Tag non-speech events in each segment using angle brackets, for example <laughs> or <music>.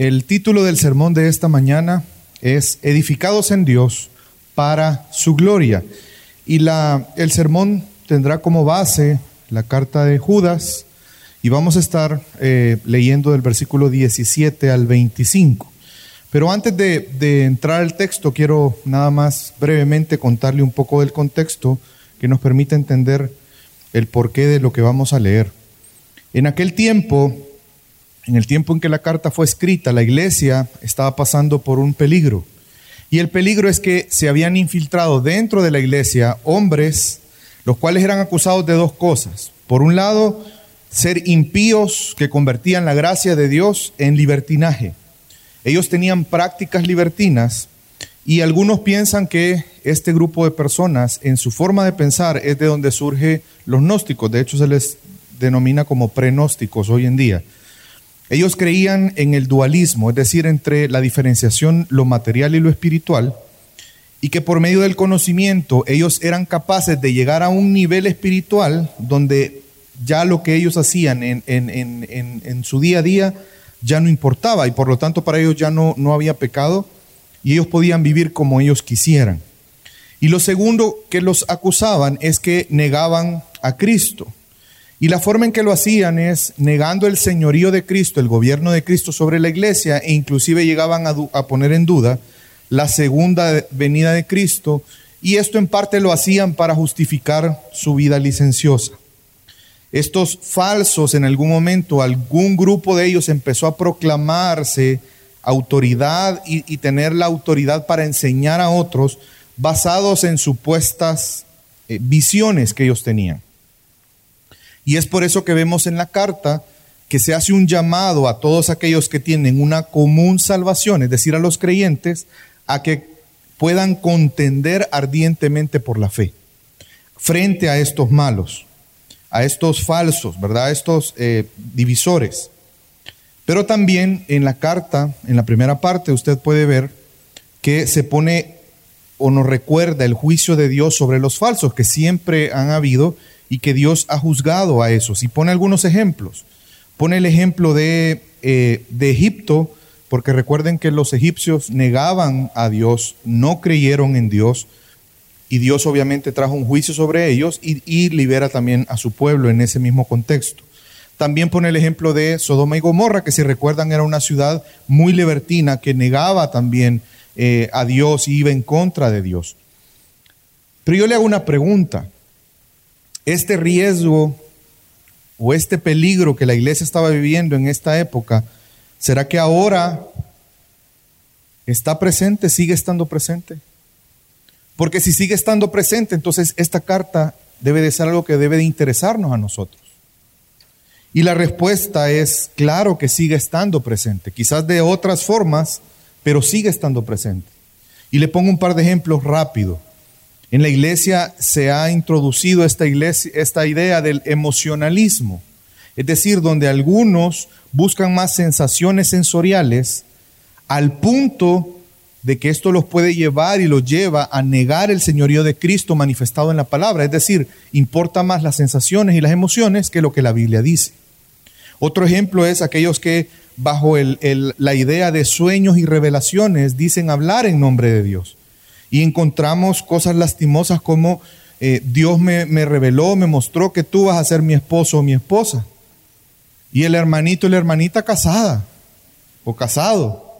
El título del sermón de esta mañana es Edificados en Dios para su gloria. Y la, el sermón tendrá como base la carta de Judas y vamos a estar eh, leyendo del versículo 17 al 25. Pero antes de, de entrar al texto, quiero nada más brevemente contarle un poco del contexto que nos permite entender el porqué de lo que vamos a leer. En aquel tiempo, en el tiempo en que la carta fue escrita, la iglesia estaba pasando por un peligro. Y el peligro es que se habían infiltrado dentro de la iglesia hombres, los cuales eran acusados de dos cosas. Por un lado, ser impíos que convertían la gracia de Dios en libertinaje. Ellos tenían prácticas libertinas y algunos piensan que este grupo de personas, en su forma de pensar, es de donde surge los gnósticos. De hecho, se les denomina como prenósticos hoy en día. Ellos creían en el dualismo, es decir, entre la diferenciación, lo material y lo espiritual, y que por medio del conocimiento ellos eran capaces de llegar a un nivel espiritual donde ya lo que ellos hacían en, su día a día ya no importaba y por lo tanto para ellos ya no, no había pecado y ellos podían vivir como ellos quisieran. Y lo segundo que los acusaban es que negaban a Cristo. Y la forma en que lo hacían es negando el señorío de Cristo, el gobierno de Cristo sobre la iglesia, e inclusive llegaban a, poner en duda la segunda venida de Cristo, y esto en parte lo hacían para justificar su vida licenciosa. Estos falsos, en algún momento, algún grupo de ellos empezó a proclamarse autoridad y, tener la autoridad para enseñar a otros basados en supuestas eh, visiones que ellos tenían. Y es por eso que vemos en la carta que se hace un llamado a todos aquellos que tienen una común salvación, es decir, a los creyentes, a que puedan contender ardientemente por la fe frente a estos malos, a estos falsos, ¿verdad? A estos eh, divisores. Pero también en la carta, en la primera parte, usted puede ver que se pone o nos recuerda el juicio de Dios sobre los falsos que siempre han habido y que Dios ha juzgado a esos. Y pone algunos ejemplos. Pone el ejemplo de, eh, de Egipto, porque recuerden que los egipcios negaban a Dios, no creyeron en Dios, y Dios obviamente trajo un juicio sobre ellos y, libera también a su pueblo en ese mismo contexto. También pone el ejemplo de Sodoma y Gomorra, que si recuerdan era una ciudad muy libertina que negaba también eh, a Dios y iba en contra de Dios. Pero yo le hago una pregunta este riesgo o este peligro que la iglesia estaba viviendo en esta época, ¿será que ahora está presente, sigue estando presente? Porque si sigue estando presente, entonces esta carta debe de ser algo que debe de interesarnos a nosotros. Y la respuesta es, claro que sigue estando presente, quizás de otras formas, pero sigue estando presente. Y le pongo un par de ejemplos rápidos. En la iglesia se ha introducido esta, iglesia, esta idea del emocionalismo, es decir, donde algunos buscan más sensaciones sensoriales al punto de que esto los puede llevar y los lleva a negar el señorío de Cristo manifestado en la palabra. Es decir, importa más las sensaciones y las emociones que lo que la Biblia dice. Otro ejemplo es aquellos que bajo la idea de sueños y revelaciones dicen hablar en nombre de Dios. Y encontramos cosas lastimosas como eh, Dios me, me, reveló, me mostró que tú vas a ser mi esposo o mi esposa. Y el hermanito y la hermanita casada o casado.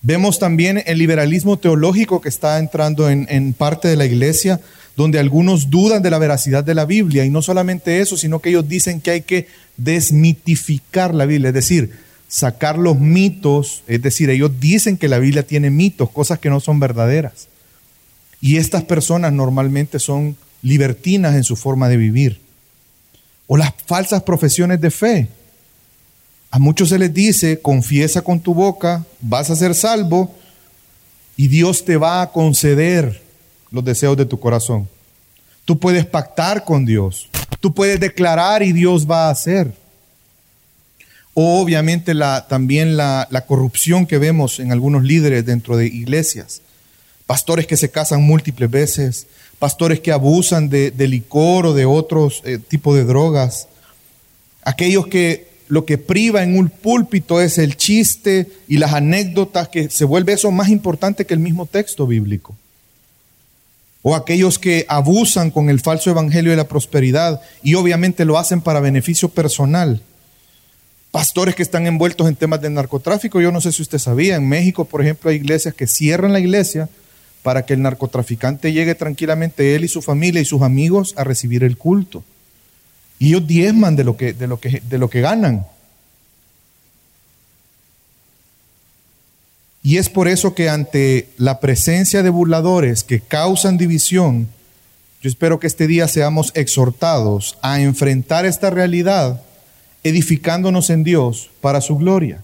Vemos también el liberalismo teológico que está entrando en, en parte de la iglesia, donde algunos dudan de la veracidad de la Biblia. Y no solamente eso, sino que ellos dicen que hay que desmitificar la Biblia. Es decir, sacar los mitos, es decir, ellos dicen que la Biblia tiene mitos, cosas que no son verdaderas. Y estas personas normalmente son libertinas en su forma de vivir. O las falsas profesiones de fe. A muchos se les dice, confiesa con tu boca, vas a ser salvo y Dios te va a conceder los deseos de tu corazón. Tú puedes pactar con Dios, tú puedes declarar y Dios va a hacer o obviamente la, también la, corrupción que vemos en algunos líderes dentro de iglesias. Pastores que se casan múltiples veces, pastores que abusan de, licor o de otros eh, tipos de drogas, aquellos que lo que priva en un púlpito es el chiste y las anécdotas, que se vuelve eso más importante que el mismo texto bíblico. O aquellos que abusan con el falso evangelio de la prosperidad y obviamente lo hacen para beneficio personal. Pastores que están envueltos en temas de narcotráfico, yo no sé si usted sabía, en México, por ejemplo, hay iglesias que cierran la iglesia para que el narcotraficante llegue tranquilamente él y su familia y sus amigos a recibir el culto. Y ellos diezman de lo que, de lo que, de lo que ganan. Y es por eso que ante la presencia de burladores que causan división, yo espero que este día seamos exhortados a enfrentar esta realidad edificándonos en Dios para su gloria.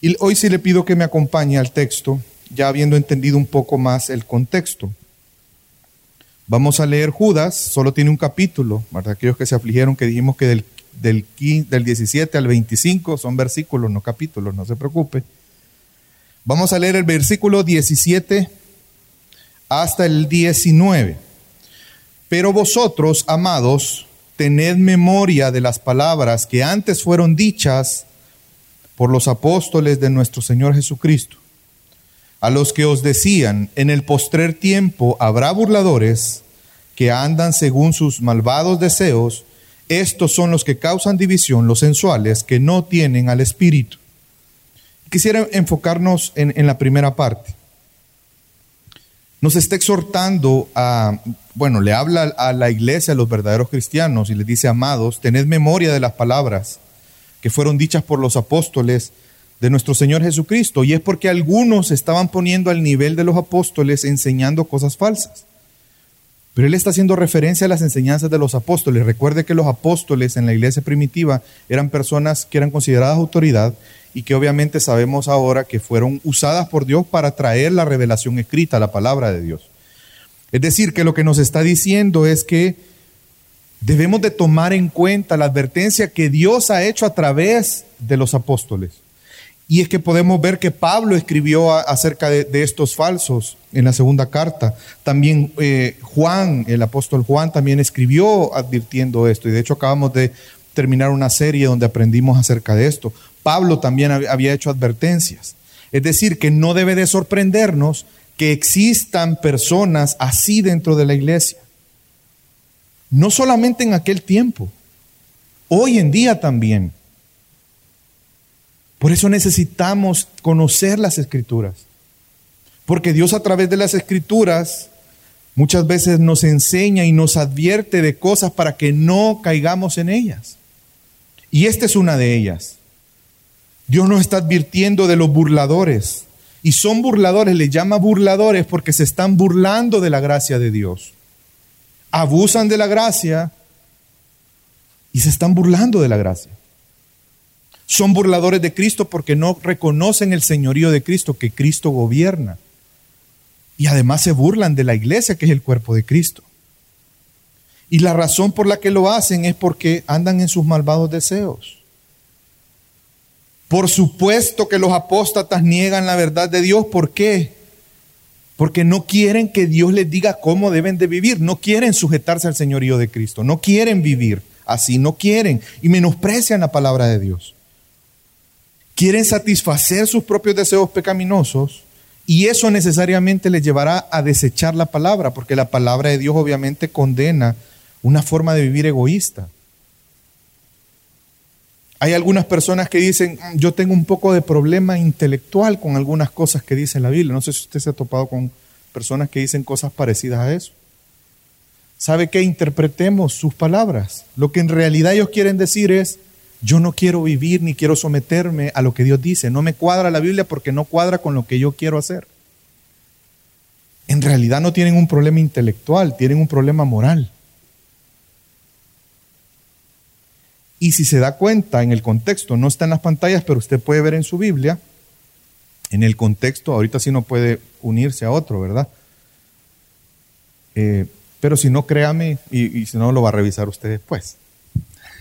Y hoy sí le pido que me acompañe al texto, ya habiendo entendido un poco más el contexto. Vamos a leer Judas, solo tiene un capítulo, ¿verdad? Aquellos que se afligieron que dijimos que del, del, del 17 al 25 son versículos, no capítulos, no se preocupe. Vamos a leer el versículo 17 hasta el 19. Pero vosotros, amados, tened memoria de las palabras que antes fueron dichas por los apóstoles de nuestro Señor Jesucristo a los que os decían, en el postrer tiempo habrá burladores que andan según sus malvados deseos, estos son los que causan división, los sensuales, que no tienen al Espíritu. Quisiera enfocarnos en, en la primera parte. Nos está exhortando a, bueno, le habla a la iglesia, a los verdaderos cristianos, y les dice, amados, tened memoria de las palabras que fueron dichas por los apóstoles, de nuestro Señor Jesucristo. Y es porque algunos estaban poniendo al nivel de los apóstoles enseñando cosas falsas. Pero él está haciendo referencia a las enseñanzas de los apóstoles. Recuerde que los apóstoles en la iglesia primitiva eran personas que eran consideradas autoridad y que obviamente sabemos ahora que fueron usadas por Dios para traer la revelación escrita, la palabra de Dios. Es decir, que lo que nos está diciendo es que debemos de tomar en cuenta la advertencia que Dios ha hecho a través de los apóstoles. Y es que podemos ver que Pablo escribió acerca de, estos falsos en la segunda carta. También eh, Juan, el apóstol Juan, también escribió advirtiendo esto. Y de hecho acabamos de terminar una serie donde aprendimos acerca de esto. Pablo también había hecho advertencias. Es decir, que no debe de sorprendernos que existan personas así dentro de la iglesia. No solamente en aquel tiempo, hoy en día también. Por eso necesitamos conocer las escrituras. Porque Dios a través de las escrituras muchas veces nos enseña y nos advierte de cosas para que no caigamos en ellas. Y esta es una de ellas. Dios nos está advirtiendo de los burladores. Y son burladores, le llama burladores porque se están burlando de la gracia de Dios. Abusan de la gracia y se están burlando de la gracia. Son burladores de Cristo porque no reconocen el señorío de Cristo, que Cristo gobierna. Y además se burlan de la iglesia, que es el cuerpo de Cristo. Y la razón por la que lo hacen es porque andan en sus malvados deseos. Por supuesto que los apóstatas niegan la verdad de Dios. ¿Por qué? Porque no quieren que Dios les diga cómo deben de vivir. No quieren sujetarse al señorío de Cristo. No quieren vivir así. No quieren. Y menosprecian la palabra de Dios quieren satisfacer sus propios deseos pecaminosos y eso necesariamente les llevará a desechar la palabra, porque la palabra de Dios obviamente condena una forma de vivir egoísta. Hay algunas personas que dicen, mm, yo tengo un poco de problema intelectual con algunas cosas que dice la Biblia. No sé si usted se ha topado con personas que dicen cosas parecidas a eso. ¿Sabe qué? Interpretemos sus palabras. Lo que en realidad ellos quieren decir es, yo no quiero vivir ni quiero someterme a lo que Dios dice. No me cuadra la Biblia porque no cuadra con lo que yo quiero hacer. En realidad no tienen un problema intelectual, tienen un problema moral. Y si se da cuenta en el contexto, no está en las pantallas, pero usted puede ver en su Biblia, en el contexto, ahorita sí no puede unirse a otro, ¿verdad? Eh, pero si no, créame, y, y si no, lo va a revisar usted después.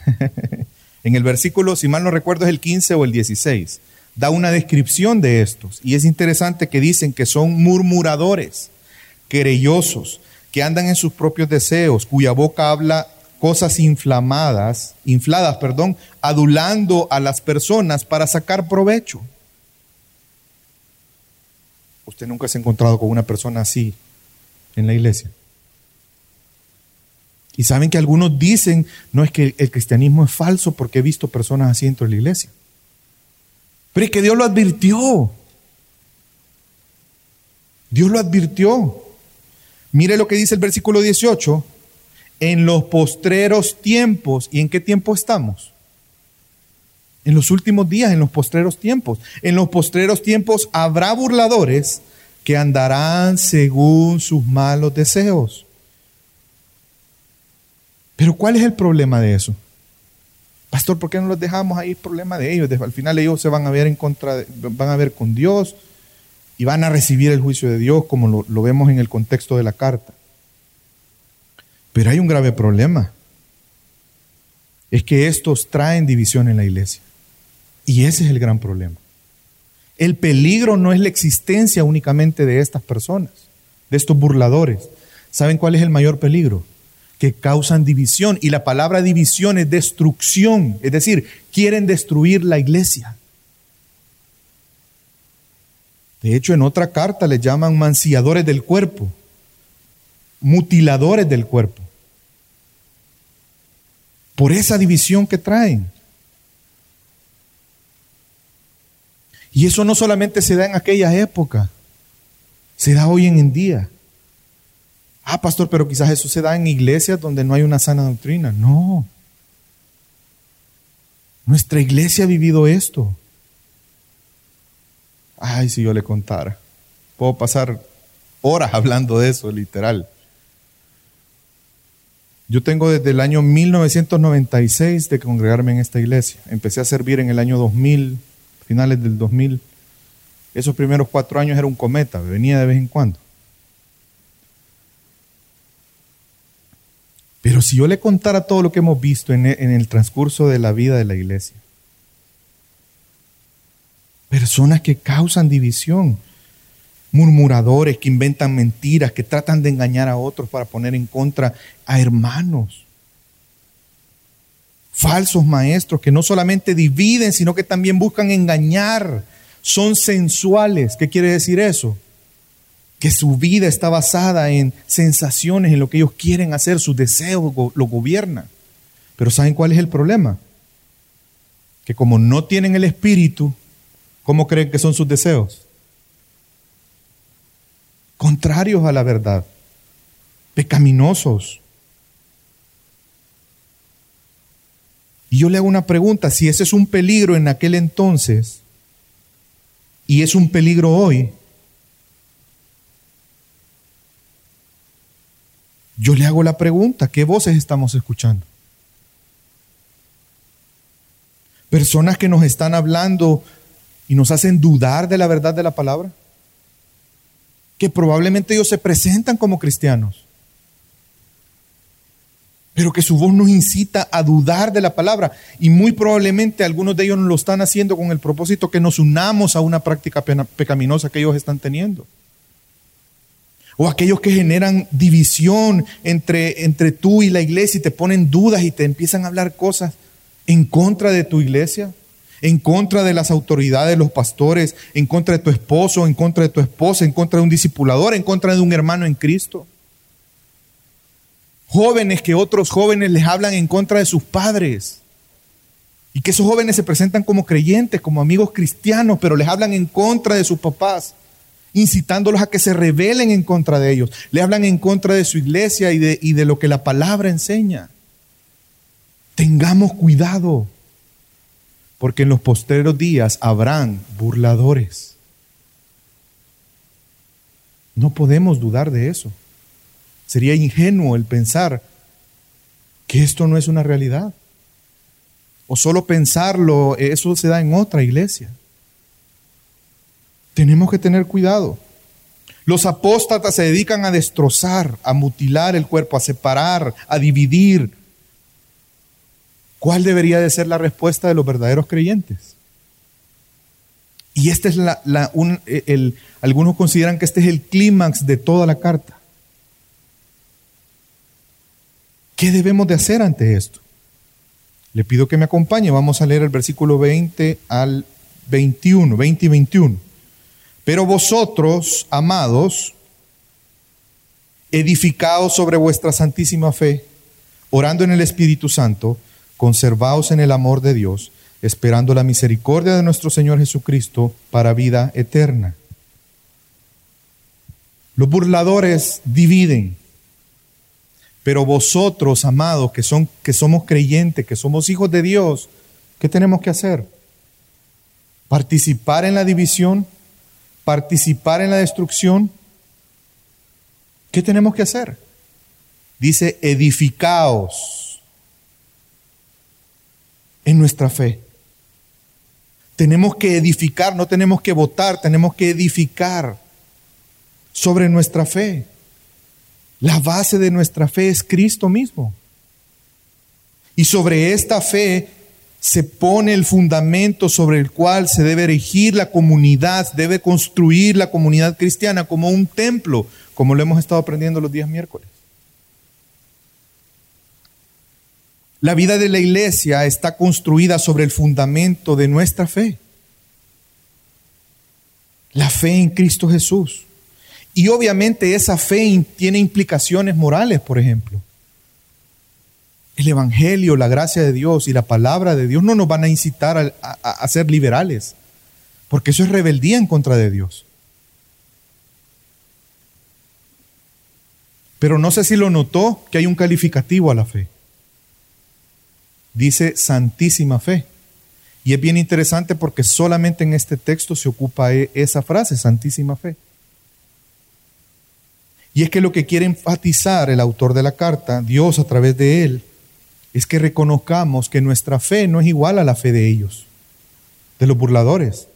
<laughs> En el versículo, si mal no recuerdo, es el 15 o el 16. Da una descripción de estos. Y es interesante que dicen que son murmuradores, querellosos, que andan en sus propios deseos, cuya boca habla cosas inflamadas, infladas, perdón, adulando a las personas para sacar provecho. Usted nunca se ha encontrado con una persona así en la iglesia. Y saben que algunos dicen, no es que el cristianismo es falso porque he visto personas así dentro de la iglesia. Pero es que Dios lo advirtió. Dios lo advirtió. Mire lo que dice el versículo 18. En los postreros tiempos. ¿Y en qué tiempo estamos? En los últimos días, en los postreros tiempos. En los postreros tiempos habrá burladores que andarán según sus malos deseos. Pero ¿cuál es el problema de eso? Pastor, ¿por qué no los dejamos ahí? El problema de ellos. Al final ellos se van a ver en contra, van a ver con Dios y van a recibir el juicio de Dios como lo, lo vemos en el contexto de la carta. Pero hay un grave problema. Es que estos traen división en la iglesia. Y ese es el gran problema. El peligro no es la existencia únicamente de estas personas, de estos burladores. ¿Saben cuál es el mayor peligro? Que causan división. Y la palabra división es destrucción. Es decir, quieren destruir la iglesia. De hecho, en otra carta les llaman manciadores del cuerpo, mutiladores del cuerpo. Por esa división que traen. Y eso no solamente se da en aquella época, se da hoy en día. Ah, pastor, pero quizás eso se da en iglesias donde no hay una sana doctrina. No. Nuestra iglesia ha vivido esto. Ay, si yo le contara. Puedo pasar horas <laughs> hablando de eso, literal. Yo tengo desde el año 1996 de congregarme en esta iglesia. Empecé a servir en el año 2000, finales del 2000. Esos primeros cuatro años era un cometa, venía de vez en cuando. Pero si yo le contara todo lo que hemos visto en el transcurso de la vida de la iglesia, Personas que causan división, murmuradores que inventan mentiras, que tratan de engañar a otros para poner en contra a hermanos. Falsos maestros que no solamente dividen, sino que también buscan engañar. Son sensuales. ¿Qué quiere decir eso? Que su vida está basada en sensaciones, en lo que ellos quieren hacer, sus deseos lo gobiernan. Pero ¿saben cuál es el problema? Que como no tienen el espíritu, ¿Cómo creen que son sus deseos? Contrarios a la verdad, pecaminosos. Y yo le hago una pregunta, si ese es un peligro en aquel entonces y es un peligro hoy, yo le hago la pregunta, ¿qué voces estamos escuchando? Personas que nos están hablando y nos hacen dudar de la verdad de la palabra? Que probablemente ellos se presentan como cristianos, pero que su voz nos incita a dudar de la palabra. Y muy probablemente algunos de ellos lo están haciendo con el propósito que nos unamos a una práctica pecaminosa que ellos están teniendo. O aquellos que generan división entre, entre tú y la iglesia y te ponen dudas y te empiezan a hablar cosas en contra de tu iglesia en contra de las autoridades, de los pastores, en contra de tu esposo, en contra de tu esposa, en contra de un discipulador, en contra de un hermano en Cristo. Jóvenes que otros jóvenes les hablan en contra de sus padres. Y que esos jóvenes se presentan como creyentes, como amigos cristianos, pero les hablan en contra de sus papás, incitándolos a que se rebelen en contra de ellos. Le hablan en contra de su iglesia y de, y de lo que la palabra enseña. Tengamos cuidado porque en los posteros días habrán burladores. No podemos dudar de eso. Sería ingenuo el pensar que esto no es una realidad. O solo pensarlo, eso se da en otra iglesia. Tenemos que tener cuidado. Los apóstatas se dedican a destrozar, a mutilar el cuerpo, a separar, a dividir, ¿Cuál debería de ser la respuesta de los verdaderos creyentes? Y este es la, el, algunos consideran que este es el clímax de toda la carta. ¿Qué debemos de hacer ante esto? Le pido que me acompañe. Vamos a leer el versículo 20 al 21, 20 y 21. Pero vosotros, amados, edificaos sobre vuestra santísima fe, orando en el Espíritu Santo, conservaos en el amor de Dios, esperando la misericordia de nuestro Señor Jesucristo para vida eterna. Los burladores dividen, pero vosotros, amados, que, son, que somos creyentes, que somos hijos de Dios, ¿qué tenemos que hacer? Participar en la división, participar en la destrucción. ¿Qué tenemos que hacer? Dice, edificaos en nuestra fe. Tenemos que edificar, no tenemos que votar, tenemos que edificar sobre nuestra fe. La base de nuestra fe es Cristo mismo. Y sobre esta fe se pone el fundamento sobre el cual se debe erigir la comunidad, debe construir la comunidad cristiana como un templo, como lo hemos estado aprendiendo los días miércoles. La vida de la iglesia está construida sobre el fundamento de nuestra fe. La fe en Cristo Jesús. Y obviamente esa fe tiene implicaciones morales, por ejemplo. El Evangelio, la gracia de Dios y la palabra de Dios no nos van a incitar a, ser liberales, porque eso es rebeldía en contra de Dios. Pero no sé si lo notó que hay un calificativo a la fe dice santísima fe. Y es bien interesante porque solamente en este texto se ocupa e, esa frase, santísima fe. Y es que lo que quiere enfatizar el autor de la carta, Dios a través de él, es que reconozcamos que nuestra fe no es igual a la fe de ellos, de los burladores.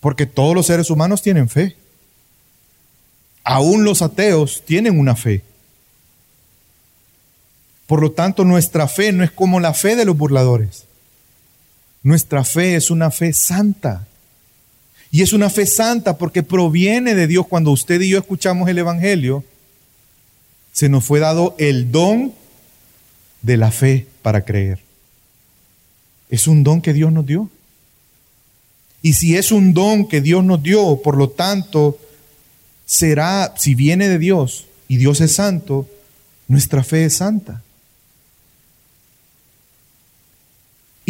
Porque todos los seres humanos tienen fe. Aún los ateos tienen una fe. Por lo tanto, nuestra fe no es como la fe de los burladores. Nuestra fe es una fe santa. Y es una fe santa porque proviene de Dios. Cuando usted y yo escuchamos el Evangelio, se nos fue dado el don de la fe para creer. Es un don que Dios nos dio. Y si es un don que Dios nos dio, por lo tanto, será, si viene de Dios y Dios es santo, nuestra fe es santa.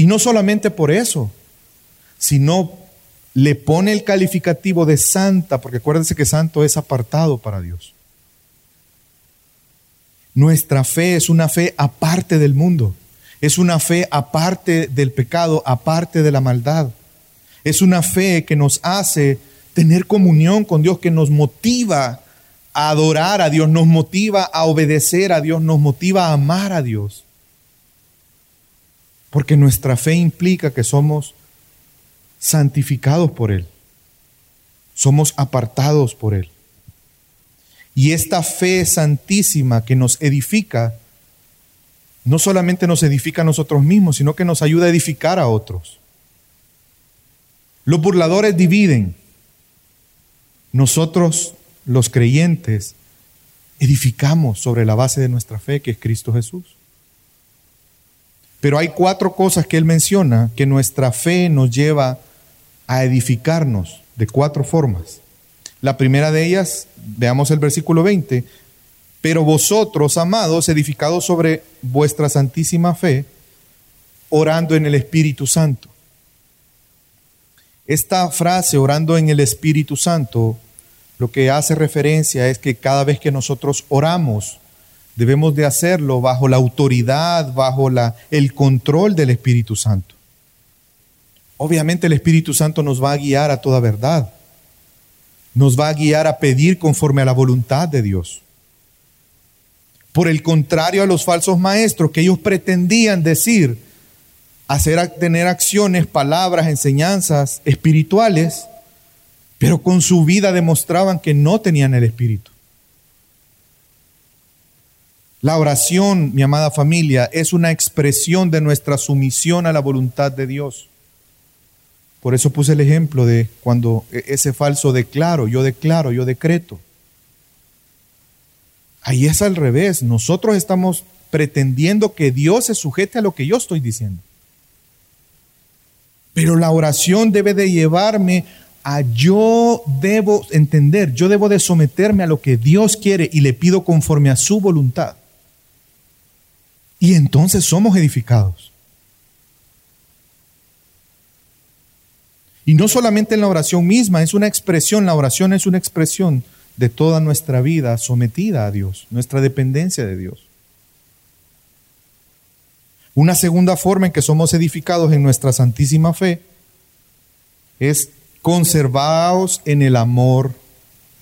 Y no solamente por eso, sino le pone el calificativo de santa, porque acuérdense que santo es apartado para Dios. Nuestra fe es una fe aparte del mundo, es una fe aparte del pecado, aparte de la maldad. Es una fe que nos hace tener comunión con Dios, que nos motiva a adorar a Dios, nos motiva a obedecer a Dios, nos motiva a amar a Dios. Porque nuestra fe implica que somos santificados por Él. Somos apartados por Él. Y esta fe santísima que nos edifica, no solamente nos edifica a nosotros mismos, sino que nos ayuda a edificar a otros. Los burladores dividen. Nosotros, los creyentes, edificamos sobre la base de nuestra fe, que es Cristo Jesús. Pero hay cuatro cosas que él menciona que nuestra fe nos lleva a edificarnos de cuatro formas. La primera de ellas, veamos el versículo 20, pero vosotros, amados, edificados sobre vuestra santísima fe, orando en el Espíritu Santo. Esta frase, orando en el Espíritu Santo, lo que hace referencia es que cada vez que nosotros oramos, debemos de hacerlo bajo la autoridad, bajo la, el control del Espíritu Santo. Obviamente el Espíritu Santo nos va a guiar a toda verdad. Nos va a guiar a pedir conforme a la voluntad de Dios. Por el contrario a los falsos maestros que ellos pretendían decir, hacer tener acciones, palabras, enseñanzas espirituales, pero con su vida demostraban que no tenían el Espíritu. La oración, mi amada familia, es una expresión de nuestra sumisión a la voluntad de Dios. Por eso puse el ejemplo de cuando e-, ese falso declaro, yo declaro, yo decreto. Ahí es al revés. Nosotros estamos pretendiendo que Dios se sujete a lo que yo estoy diciendo. Pero la oración debe de llevarme a yo debo entender, yo debo de someterme a lo que Dios quiere y le pido conforme a su voluntad. Y entonces somos edificados. Y no solamente en la oración misma, es una expresión, la oración es una expresión de toda nuestra vida sometida a Dios, nuestra dependencia de Dios. Una segunda forma en que somos edificados en nuestra santísima fe es conservados en el amor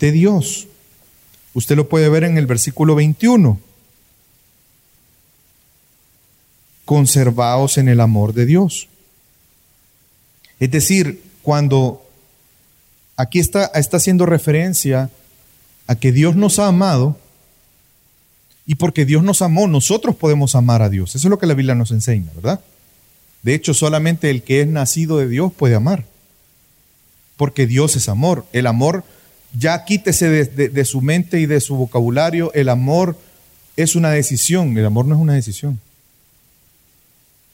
de Dios. Usted lo puede ver en el versículo 21. Conservados en el amor de Dios. Es decir, cuando aquí está, está haciendo referencia a que Dios nos ha amado, y porque Dios nos amó, nosotros podemos amar a Dios. Eso es lo que la Biblia nos enseña, ¿verdad? De hecho, solamente el que es nacido de Dios puede amar. Porque Dios es amor. El amor, ya quítese de, de su mente y de su vocabulario, el amor es una decisión. El amor no es una decisión.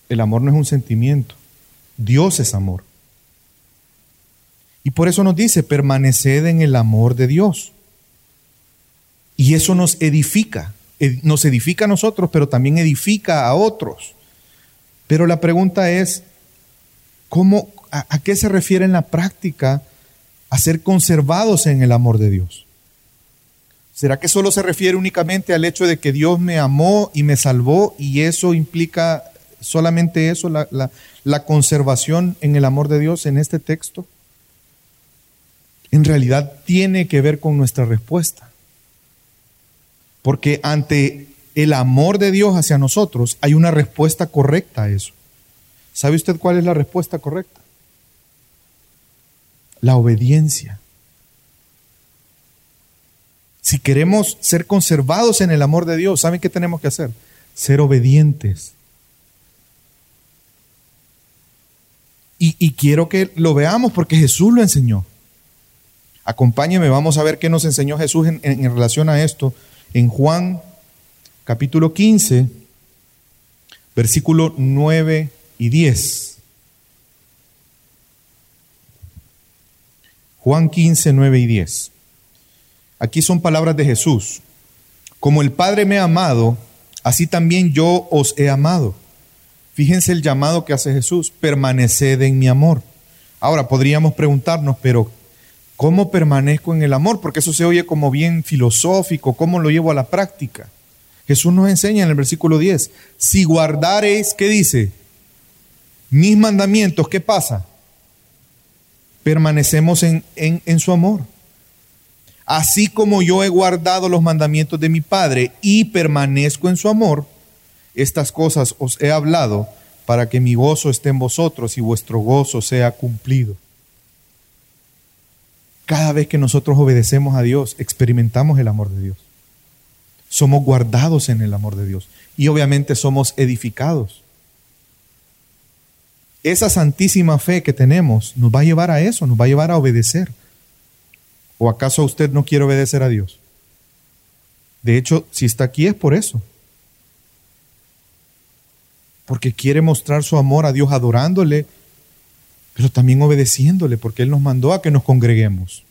El amor no es un sentimiento. Dios es amor. Y por eso nos dice, permaneced en el amor de Dios. Y eso nos edifica nos edifica a nosotros, pero también edifica a otros. Pero la pregunta es, ¿cómo, a, qué se refiere en la práctica a ser conservados en el amor de Dios? ¿Será que solo se refiere únicamente al hecho de que Dios me amó y me salvó y eso implica solamente eso, la, conservación en el amor de Dios en este texto? En realidad tiene que ver con nuestra respuesta. Porque ante el amor de Dios hacia nosotros hay una respuesta correcta a eso. ¿Sabe usted cuál es la respuesta correcta? La obediencia. Si queremos ser conservados en el amor de Dios, ¿saben qué tenemos que hacer? Ser obedientes. Y, quiero que lo veamos porque Jesús lo enseñó. Acompáñeme, vamos a ver qué nos enseñó Jesús en relación a esto en Juan capítulo 15, versículo 9 y 10. Juan 15, 9 y 10. Aquí son palabras de Jesús. Como el Padre me ha amado, así también yo os he amado. Fíjense el llamado que hace Jesús, permaneced en mi amor. Ahora podríamos preguntarnos, pero ¿Cómo permanezco en el amor? Porque eso se oye como bien filosófico, ¿cómo lo llevo a la práctica? Jesús nos enseña en el versículo 10, si guardareis, ¿qué dice? Mis mandamientos, ¿qué pasa? Permanecemos en, en, en su amor. Así como yo he guardado los mandamientos de mi Padre y permanezco en su amor, estas cosas os he hablado para que mi gozo esté en vosotros y vuestro gozo sea cumplido. Cada vez que nosotros obedecemos a Dios, experimentamos el amor de Dios. Somos guardados en el amor de Dios y obviamente somos edificados. Esa santísima fe que tenemos nos va a llevar a eso, nos va a llevar a obedecer. ¿O acaso usted no quiere obedecer a Dios? De hecho, si está aquí es por eso. Porque quiere mostrar su amor a Dios adorándole pero también obedeciéndole, porque Él nos mandó a que nos congreguemos.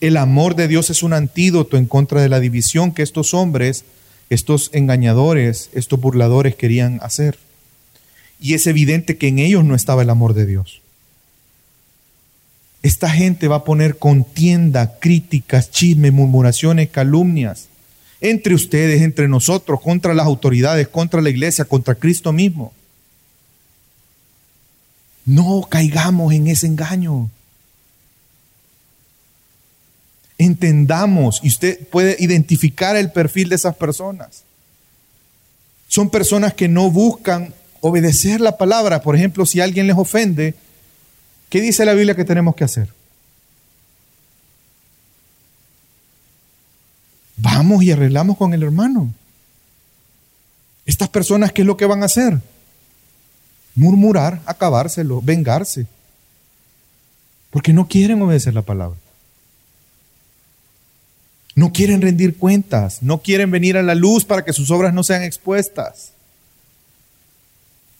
El amor de Dios es un antídoto en contra de la división que estos hombres, estos engañadores, estos burladores querían hacer. Y es evidente que en ellos no estaba el amor de Dios. Esta gente va a poner contienda, críticas, chismes, murmuraciones, calumnias entre ustedes, entre nosotros, contra las autoridades, contra la iglesia, contra Cristo mismo. No caigamos en ese engaño. Entendamos, y usted puede identificar el perfil de esas personas. Son personas que no buscan obedecer la palabra. Por ejemplo, si alguien les ofende, ¿qué dice la Biblia que tenemos que hacer? Vamos y arreglamos con el hermano. Estas personas, ¿qué es lo que van a hacer? murmurar, acabárselo, vengarse. Porque no quieren obedecer la palabra. No quieren rendir cuentas, no quieren venir a la luz para que sus obras no sean expuestas.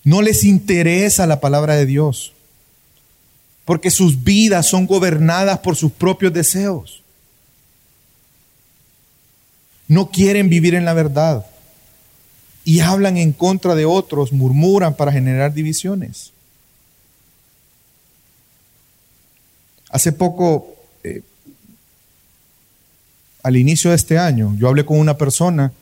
No les interesa la palabra de Dios, porque sus vidas son gobernadas por sus propios deseos. No quieren vivir en la verdad y hablan en contra de otros, murmuran para generar divisiones. Hace poco, eh, al inicio de este año, yo hablé con una persona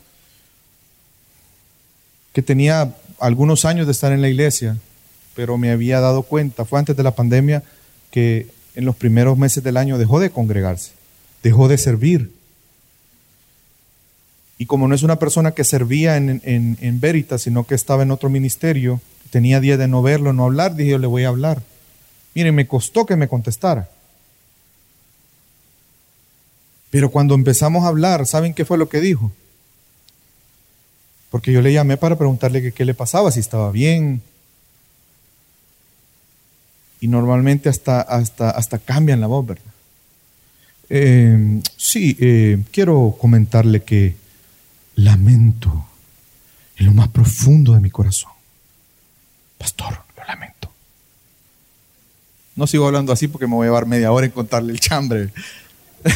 que tenía algunos años de estar en la iglesia, pero me había dado cuenta, fue antes de la pandemia, que en los primeros meses del año dejó de congregarse, dejó de servir. Y como no es una persona que servía en, en, Veritas, sino que estaba en otro ministerio, tenía día de no verlo, no hablar, dije yo le voy a hablar. Miren, me costó que me contestara. Pero cuando empezamos a hablar, ¿saben qué fue lo que dijo? Porque yo le llamé para preguntarle qué le pasaba, si estaba bien. Y normalmente hasta, hasta, hasta cambian la voz, ¿verdad? Eh, sí, eh, quiero comentarle que lamento en lo más profundo de mi corazón. Pastor, lo lamento. No sigo hablando así porque me voy a llevar media hora en contarle el chambre. <laughs>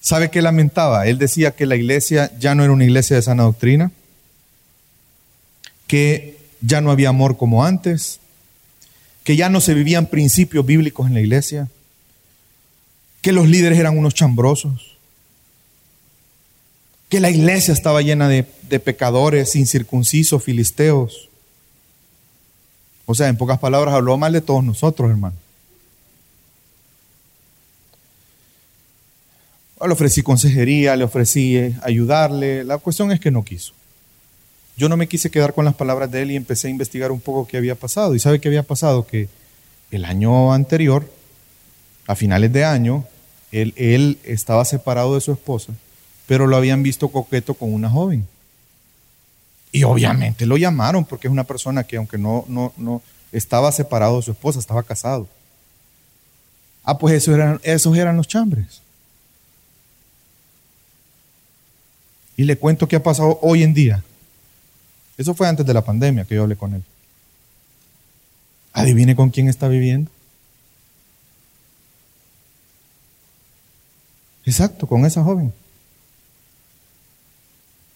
¿Sabe qué lamentaba? Él decía que la iglesia ya no era una iglesia de sana doctrina, que ya no había amor como antes, que ya no se vivían principios bíblicos en la iglesia, que los líderes eran unos chambrosos, que la iglesia estaba llena de, pecadores, incircuncisos, filisteos. O sea, en pocas palabras, habló mal de todos nosotros, hermano. Le ofrecí consejería, le ofrecí eh, ayudarle. La cuestión es que no quiso. Yo no me quise quedar con las palabras de él y empecé a investigar un poco qué había pasado. ¿Y sabe qué había pasado? Que el año anterior, a finales de año, él, él estaba separado de su esposa, pero lo habían visto coqueto con una joven. Y obviamente lo llamaron porque es una persona que aunque no, no, no estaba separado de su esposa, estaba casado. Ah, pues esos eran, esos eran los chambres. Y le cuento qué ha pasado hoy en día. Eso fue antes de la pandemia que yo hablé con él. Adivine con quién está viviendo. Exacto, con esa joven.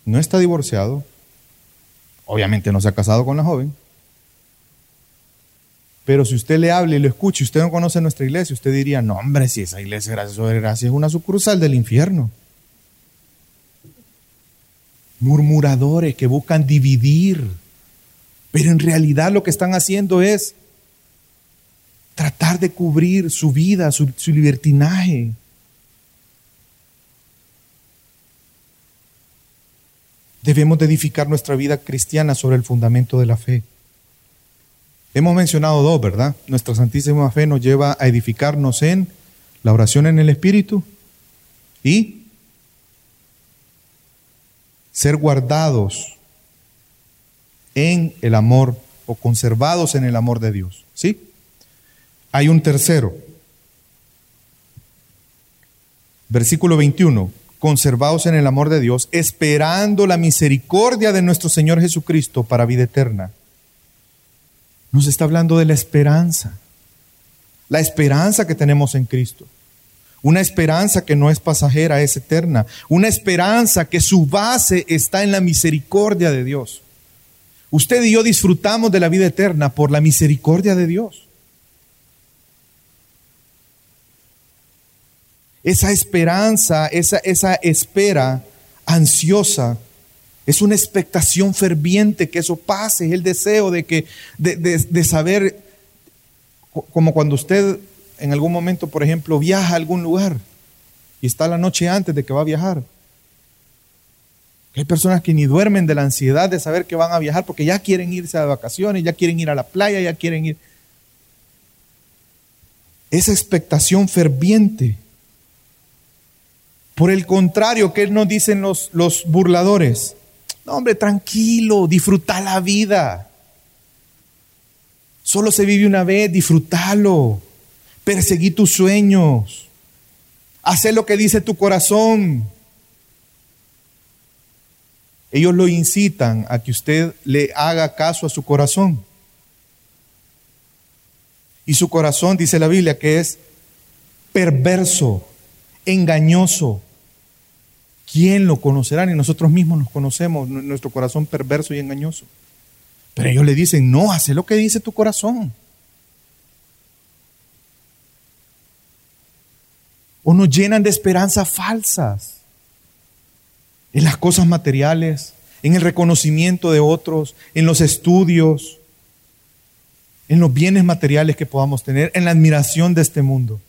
No está divorciado. Obviamente no se ha casado con la joven. Pero si usted le habla y lo escucha y usted no conoce nuestra iglesia, usted diría, no hombre, si esa iglesia, gracias sobre gracia, es una sucursal del infierno murmuradores que buscan dividir, pero en realidad lo que están haciendo es tratar de cubrir su vida, su, libertinaje. Debemos de edificar nuestra vida cristiana sobre el fundamento de la fe. Hemos mencionado dos, ¿verdad? Nuestra santísima fe nos lleva a edificarnos en la oración en el Espíritu y ser guardados en el amor o conservados en el amor de Dios. ¿Sí? Hay un tercero. Versículo 21. Conservados en el amor de Dios, esperando la misericordia de nuestro Señor Jesucristo para vida eterna. Nos está hablando de la esperanza. La esperanza que tenemos en Cristo. Una esperanza que no es pasajera, es eterna. Una esperanza que su base está en la misericordia de Dios. Usted y yo disfrutamos de la vida eterna por la misericordia de Dios. Esa esperanza, esa, esa espera ansiosa, es una expectación ferviente que eso pase, es el deseo de, que, de, de saber, como cuando usted en algún momento, por ejemplo, viaja a algún lugar y está la noche antes de que va a viajar. Hay personas que ni duermen de la ansiedad de saber que van a viajar porque ya quieren irse de vacaciones, ya quieren ir a la playa, ya quieren ir. Esa expectación ferviente. Por el contrario, ¿qué nos dicen los, los burladores? No, hombre, tranquilo, disfruta la vida. Solo se vive una vez, disfrútalo perseguí tus sueños. Hace lo que dice tu corazón. Ellos lo incitan a que usted le haga caso a su corazón. Y su corazón, dice la Biblia, que es perverso, engañoso. ¿Quién lo conocerá? Ni nosotros mismos nos conocemos, nuestro corazón perverso y engañoso. Pero ellos le dicen, no, hace lo que dice tu corazón. O nos llenan de esperanzas falsas en las cosas materiales, en el reconocimiento de otros, en los estudios, en los bienes materiales que podamos tener, en la admiración de este mundo.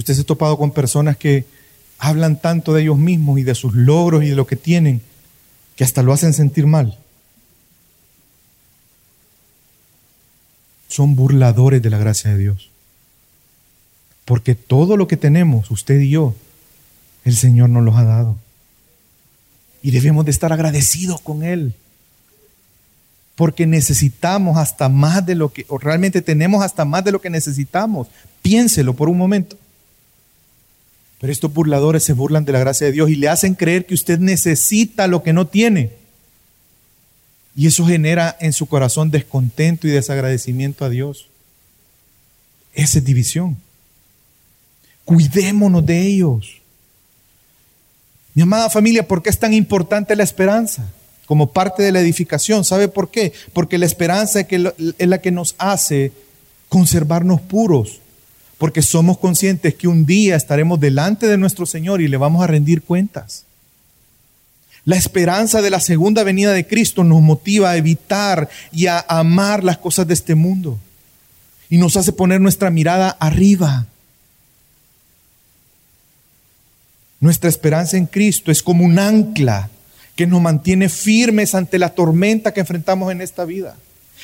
Usted se ha topado con personas que hablan tanto de ellos mismos y de sus logros y de lo que tienen, que hasta lo hacen sentir mal. Son burladores de la gracia de Dios. Porque todo lo que tenemos, usted y yo, el Señor nos los ha dado. Y debemos de estar agradecidos con Él. Porque necesitamos hasta más de lo que, o realmente tenemos hasta más de lo que necesitamos. Piénselo por un momento. Pero estos burladores se burlan de la gracia de Dios y le hacen creer que usted necesita lo que no tiene. Y eso genera en su corazón descontento y desagradecimiento a Dios. Esa es división. Cuidémonos de ellos. Mi amada familia, ¿por qué es tan importante la esperanza como parte de la edificación? ¿Sabe por qué? Porque la esperanza es la que nos hace conservarnos puros, porque somos conscientes que un día estaremos delante de nuestro Señor y le vamos a rendir cuentas. La esperanza de la segunda venida de Cristo nos motiva a evitar y a amar las cosas de este mundo y nos hace poner nuestra mirada arriba. Nuestra esperanza en Cristo es como un ancla que nos mantiene firmes ante la tormenta que enfrentamos en esta vida.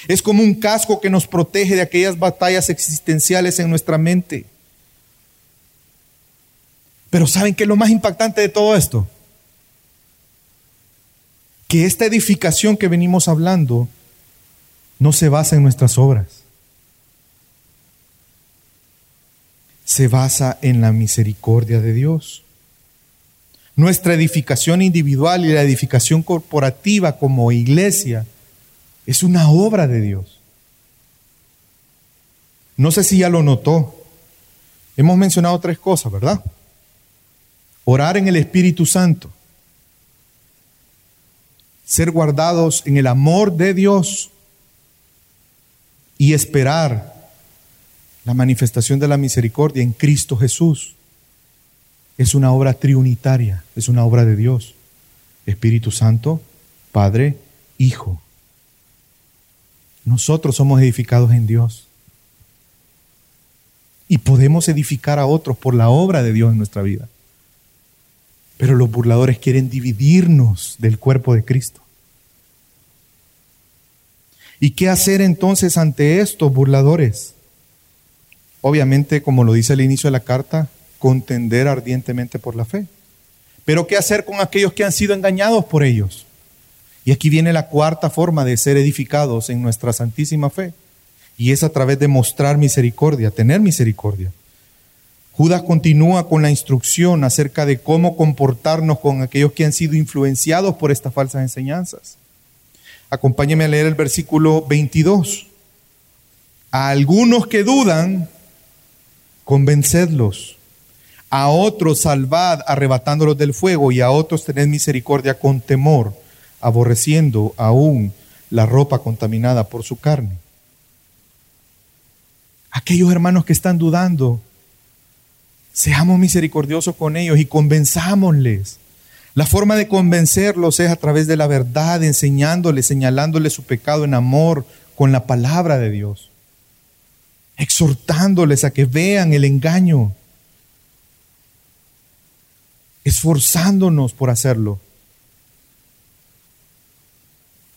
Es como un casco que nos protege de aquellas batallas existenciales en nuestra mente. Pero ¿saben qué es lo más impactante de todo esto? Que esta edificación que venimos hablando no se basa en nuestras obras. Se basa en la misericordia de Dios. Nuestra edificación individual y la edificación corporativa como iglesia es una obra de Dios. No sé si ya lo notó. Hemos mencionado tres cosas, ¿verdad? Orar en el Espíritu Santo. Ser guardados en el amor de Dios y esperar la manifestación de la misericordia en Cristo Jesús. Es una obra triunitaria, es una obra de Dios. Espíritu Santo, Padre, Hijo. Nosotros somos edificados en Dios. Y podemos edificar a otros por la obra de Dios en nuestra vida. Pero los burladores quieren dividirnos del cuerpo de Cristo. ¿Y qué hacer entonces ante estos burladores? Obviamente, como lo dice al inicio de la carta, contender ardientemente por la fe. Pero ¿qué hacer con aquellos que han sido engañados por ellos? Y aquí viene la cuarta forma de ser edificados en nuestra santísima fe. Y es a través de mostrar misericordia, tener misericordia. Judas continúa con la instrucción acerca de cómo comportarnos con aquellos que han sido influenciados por estas falsas enseñanzas. Acompáñeme a leer el versículo 22. A algunos que dudan, convencedlos. A otros salvad arrebatándolos del fuego y a otros tened misericordia con temor aborreciendo aún la ropa contaminada por su carne. Aquellos hermanos que están dudando, seamos misericordiosos con ellos y convenzámosles. La forma de convencerlos es a través de la verdad, enseñándoles, señalándoles su pecado en amor con la palabra de Dios, exhortándoles a que vean el engaño, esforzándonos por hacerlo.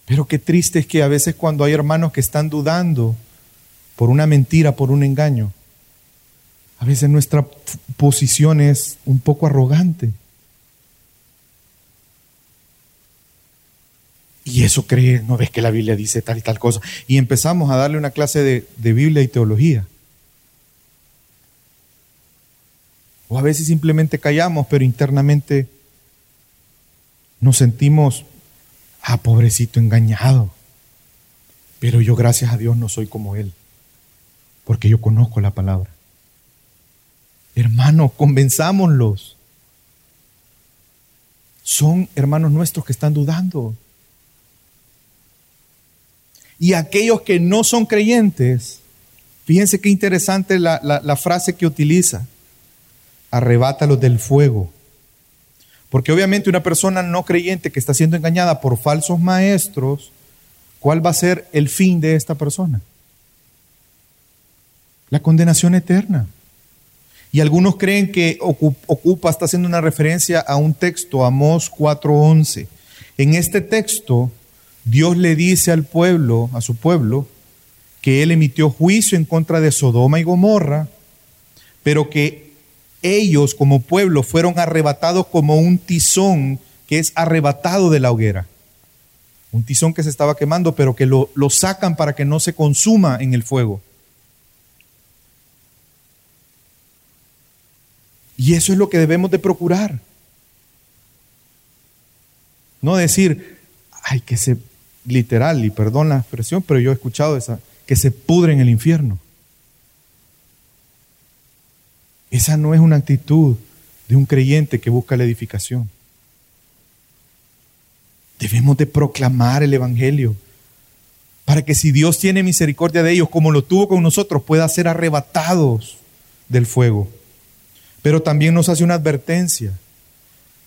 Pero qué triste es que a veces cuando hay hermanos que están dudando por una mentira, por un engaño, a veces nuestra posición es un poco arrogante. Y eso cree, no ves que la Biblia dice tal y tal cosa. Y empezamos a darle una clase de, de Biblia y teología. O a veces simplemente callamos, pero internamente nos sentimos, ah, pobrecito, engañado. Pero yo, gracias a Dios, no soy como Él, porque yo conozco la palabra. Hermanos, convenzámoslos. Son hermanos nuestros que están dudando. Y aquellos que no son creyentes, fíjense qué interesante la, la frase que utiliza arrebátalos del fuego. Porque obviamente una persona no creyente que está siendo engañada por falsos maestros, ¿cuál va a ser el fin de esta persona? La condenación eterna. Y algunos creen que ocupa, está haciendo una referencia a un texto, Amós 4:11. En este texto, Dios le dice al pueblo, a su pueblo, que él emitió juicio en contra de Sodoma y Gomorra, pero que ellos como pueblo fueron arrebatados como un tizón que es arrebatado de la hoguera. Un tizón que se estaba quemando, pero que lo, lo sacan para que no se consuma en el fuego. Y eso es lo que debemos de procurar. No decir, ay, que se, literal, y perdón la expresión, pero yo he escuchado esa, que se pudre en el infierno. Esa no es una actitud de un creyente que busca la edificación. Debemos de proclamar el Evangelio para que si Dios tiene misericordia de ellos como lo tuvo con nosotros, pueda ser arrebatados del fuego. Pero también nos hace una advertencia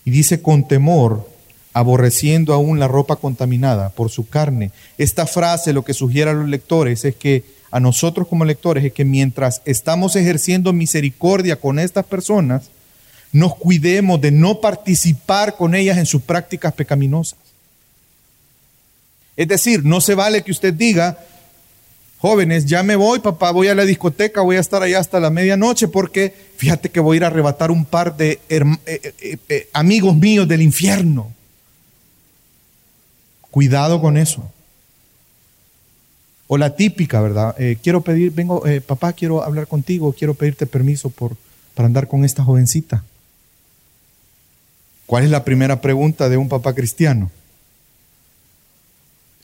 y dice con temor, aborreciendo aún la ropa contaminada por su carne. Esta frase lo que sugiere a los lectores es que a nosotros como lectores es que mientras estamos ejerciendo misericordia con estas personas, nos cuidemos de no participar con ellas en sus prácticas pecaminosas. Es decir, no se vale que usted diga, jóvenes, ya me voy, papá, voy a la discoteca, voy a estar allá hasta la medianoche porque fíjate que voy a ir a arrebatar un par de eh, eh, eh, amigos míos del infierno. Cuidado con eso. O la típica, ¿verdad? Eh, quiero pedir, vengo, eh, papá, quiero hablar contigo, quiero pedirte permiso por, para andar con esta jovencita. ¿Cuál es la primera pregunta de un papá cristiano?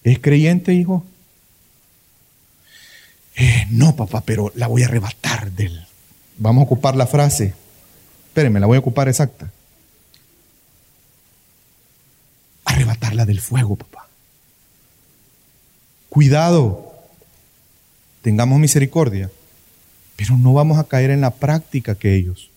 ¿Es creyente, hijo? Eh, no, papá, pero la voy a arrebatar del. Vamos a ocupar la frase. Espérenme, la voy a ocupar exacta. Arrebatarla del fuego, papá. Cuidado tengamos misericordia, pero no vamos a caer en la práctica que ellos.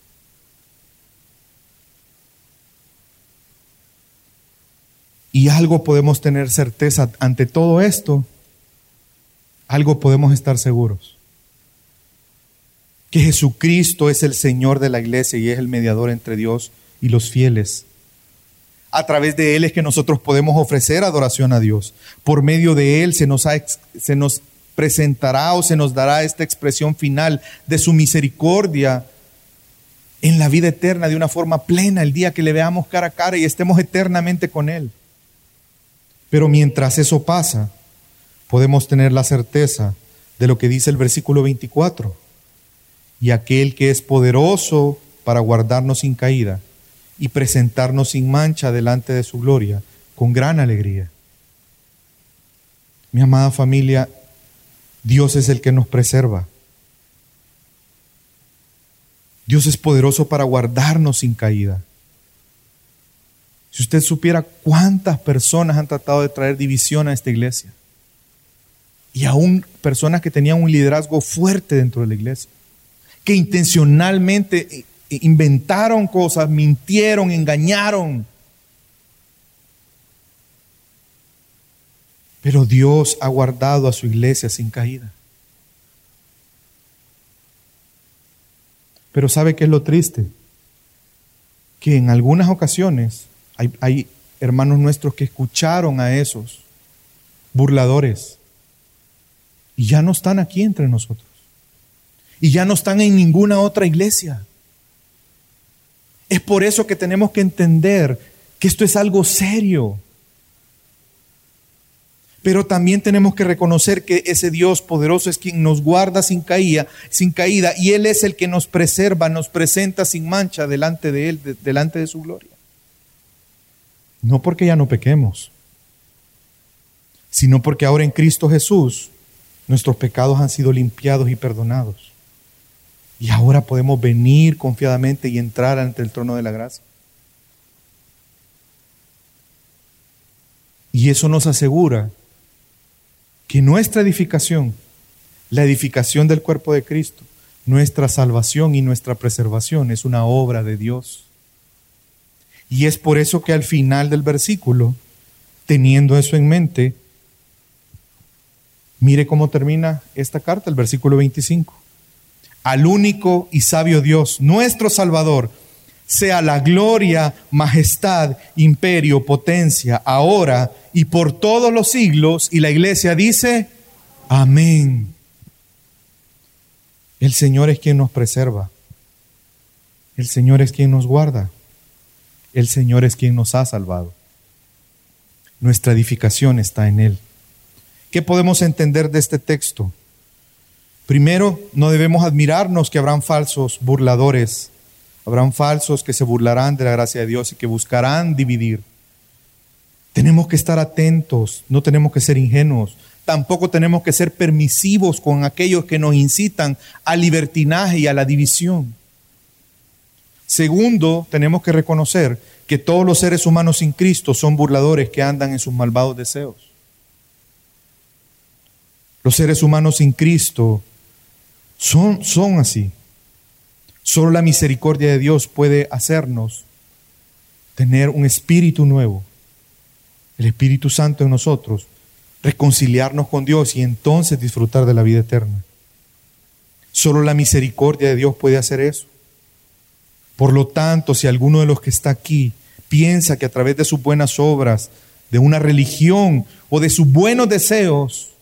Y algo podemos tener certeza ante todo esto, algo podemos estar seguros. Que Jesucristo es el Señor de la iglesia y es el mediador entre Dios y los fieles. A través de Él es que nosotros podemos ofrecer adoración a Dios. Por medio de Él se nos, ha, se nos presentará o se nos dará esta expresión final de su misericordia en la vida eterna de una forma plena el día que le veamos cara a cara y estemos eternamente con Él. Pero mientras eso pasa, podemos tener la certeza de lo que dice el versículo 24. Y aquel que es poderoso para guardarnos sin caída y presentarnos sin mancha delante de su gloria con gran alegría. Mi amada familia, Dios es el que nos preserva. Dios es poderoso para guardarnos sin caída. Si usted supiera cuántas personas han tratado de traer división a esta iglesia, y aún personas que tenían un liderazgo fuerte dentro de la iglesia, que intencionalmente inventaron cosas, mintieron, engañaron, Pero Dios ha guardado a su iglesia sin caída. Pero ¿sabe qué es lo triste? Que en algunas ocasiones hay, hay hermanos nuestros que escucharon a esos burladores y ya no están aquí entre nosotros. Y ya no están en ninguna otra iglesia. Es por eso que tenemos que entender que esto es algo serio. Pero también tenemos que reconocer que ese Dios poderoso es quien nos guarda sin caída, sin caída, y Él es el que nos preserva, nos presenta sin mancha delante de Él, delante de su gloria. No porque ya no pequemos, sino porque ahora en Cristo Jesús nuestros pecados han sido limpiados y perdonados. Y ahora podemos venir confiadamente y entrar ante el trono de la gracia. Y eso nos asegura que nuestra edificación, la edificación del cuerpo de Cristo, nuestra salvación y nuestra preservación es una obra de Dios. Y es por eso que al final del versículo, teniendo eso en mente, mire cómo termina esta carta, el versículo 25. Al único y sabio Dios, nuestro Salvador, sea la gloria, majestad, imperio, potencia, ahora y por todos los siglos. Y la iglesia dice, amén. El Señor es quien nos preserva. El Señor es quien nos guarda. El Señor es quien nos ha salvado. Nuestra edificación está en Él. ¿Qué podemos entender de este texto? Primero, no debemos admirarnos que habrán falsos burladores Habrán falsos que se burlarán de la gracia de Dios y que buscarán dividir. Tenemos que estar atentos, no tenemos que ser ingenuos, tampoco tenemos que ser permisivos con aquellos que nos incitan al libertinaje y a la división. Segundo, tenemos que reconocer que todos los seres humanos sin Cristo son burladores que andan en sus malvados deseos. Los seres humanos sin Cristo son, son así. Solo la misericordia de Dios puede hacernos tener un espíritu nuevo, el Espíritu Santo en nosotros, reconciliarnos con Dios y entonces disfrutar de la vida eterna. Solo la misericordia de Dios puede hacer eso. Por lo tanto, si alguno de los que está aquí piensa que a través de sus buenas obras, de una religión o de sus buenos deseos,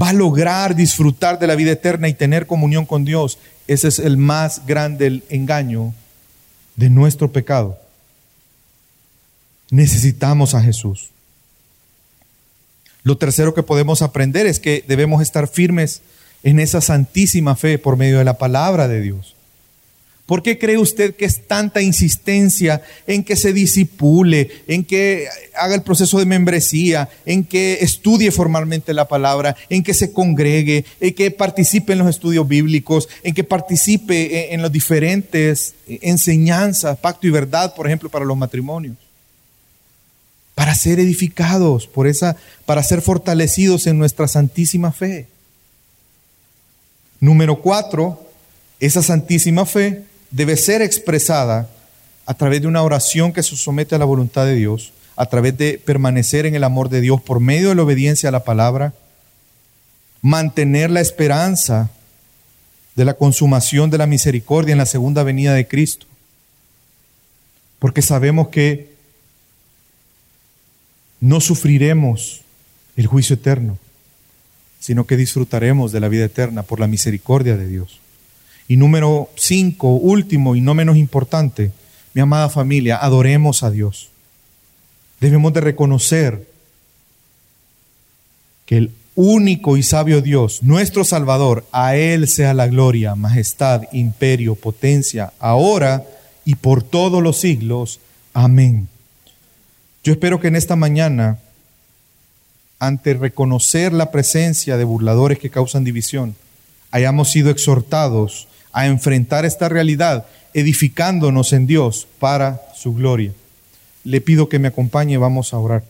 va a lograr disfrutar de la vida eterna y tener comunión con Dios, ese es el más grande engaño de nuestro pecado. Necesitamos a Jesús. Lo tercero que podemos aprender es que debemos estar firmes en esa santísima fe por medio de la palabra de Dios. ¿Por qué cree usted que es tanta insistencia en que se disipule, en que haga el proceso de membresía, en que estudie formalmente la palabra, en que se congregue, en que participe en los estudios bíblicos, en que participe en, las diferentes enseñanzas, pacto y verdad, por ejemplo, para los matrimonios? Para ser edificados, por esa, para ser fortalecidos en nuestra santísima fe. Número cuatro, esa santísima fe debe ser expresada a través de una oración que se somete a la voluntad de Dios, a través de permanecer en el amor de Dios por medio de la obediencia a la palabra, mantener la esperanza de la consumación de la misericordia en la segunda venida de Cristo, porque sabemos que no sufriremos el juicio eterno, sino que disfrutaremos de la vida eterna por la misericordia de Dios. Y número cinco, último y no menos importante, mi amada familia, adoremos a Dios. Debemos de reconocer que el único y sabio Dios, nuestro Salvador, a Él sea la gloria, majestad, imperio, potencia, ahora y por todos los siglos. Amén. Yo espero que en esta mañana, ante reconocer la presencia de burladores que causan división, hayamos sido exhortados a enfrentar esta realidad, edificándonos en Dios para su gloria. Le pido que me acompañe, vamos a orar.